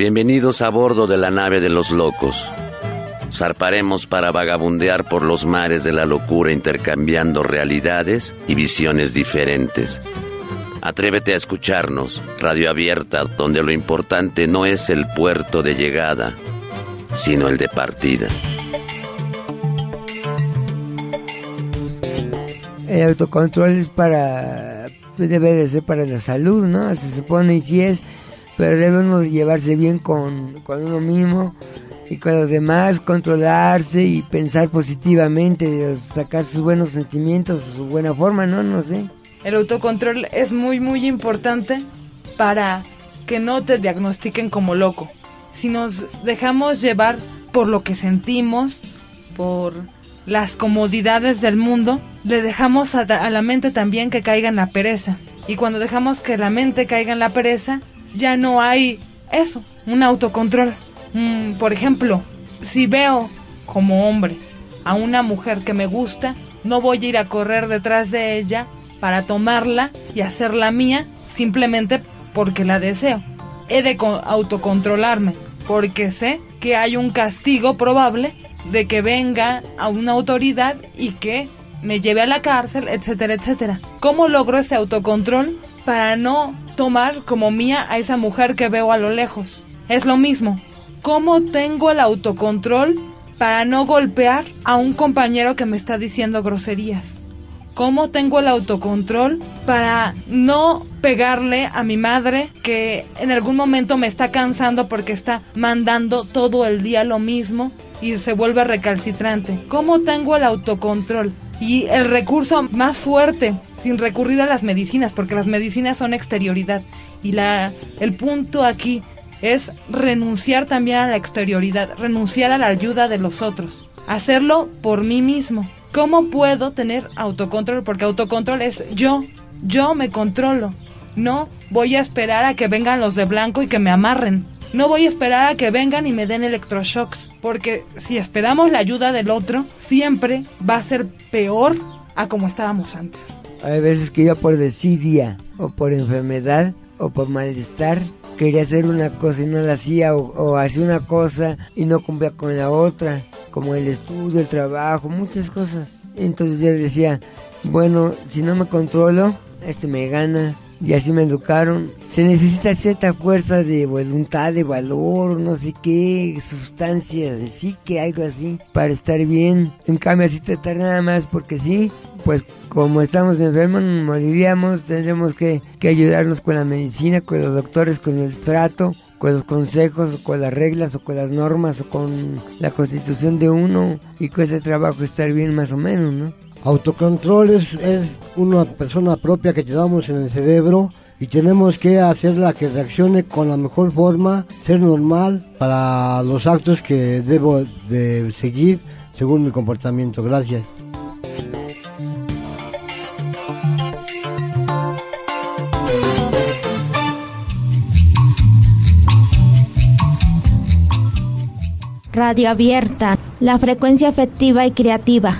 Bienvenidos a bordo de la nave de los locos. Zarparemos para vagabundear por los mares de la locura intercambiando realidades y visiones diferentes. Atrévete a escucharnos, radio abierta, donde lo importante no es el puerto de llegada, sino el de partida. El autocontrol es para, debe de ser para la salud, ¿no? Se supone y sí es, pero debe uno llevarse bien con, con uno mismo y con los demás, controlarse y pensar positivamente, sacar sus buenos sentimientos, su buena forma, ¿no? No sé. El autocontrol es muy, muy importante para que no te diagnostiquen como loco. Si nos dejamos llevar por lo que sentimos, por las comodidades del mundo, le dejamos a, la mente también que caiga en la pereza. Y cuando dejamos que la mente caiga en la pereza, ya no hay eso, un autocontrol. Mm, por ejemplo, si veo como hombre a una mujer que me gusta, no voy a ir a correr detrás de ella para tomarla y hacerla mía simplemente porque la deseo. He de autocontrolarme porque sé que hay un castigo probable de que venga a una autoridad y que me lleve a la cárcel, etcétera, etcétera. ¿Cómo logro ese autocontrol para no tomar como mía a esa mujer que veo a lo lejos? Es lo mismo. ¿Cómo tengo el autocontrol para no golpear a un compañero que me está diciendo groserías? ¿Cómo tengo el autocontrol para no pegarle a mi madre que en algún momento me está cansando porque está mandando todo el día lo mismo y se vuelve recalcitrante? ¿Cómo tengo el autocontrol? Y el recurso más fuerte, sin recurrir a las medicinas, porque las medicinas son exterioridad. Y la, el punto aquí es renunciar también a la exterioridad, renunciar a la ayuda de los otros, hacerlo por mí mismo. ¿Cómo puedo tener autocontrol? Porque autocontrol es yo, yo me controlo. No voy a esperar a que vengan los de blanco y que me amarren. No voy a esperar a que vengan y me den electroshocks, porque si esperamos la ayuda del otro, siempre va a ser peor a como estábamos antes. Hay veces que yo por desidia o por enfermedad o por malestar quería hacer una cosa y no la hacía o, o hacía una cosa y no cumplía con la otra, como el estudio, el trabajo, muchas cosas. Entonces yo decía, bueno, si no me controlo, este me gana, y así me educaron. Se necesita cierta fuerza de voluntad, de valor, no sé qué, sustancias, sí que algo así, para estar bien. En cambio, así tratar nada más porque sí, pues como estamos enfermos, moriríamos, tendremos que, ayudarnos con la medicina, con los doctores, con el trato, con los consejos, con las reglas, o con las normas, o con la constitución de uno, y con ese trabajo estar bien más o menos, ¿no? Autocontrol es, una persona propia que llevamos en el cerebro y tenemos que hacerla que reaccione con la mejor forma, ser normal para los actos que debo de seguir según mi comportamiento. Gracias. Radio Abierta, la frecuencia afectiva y creativa.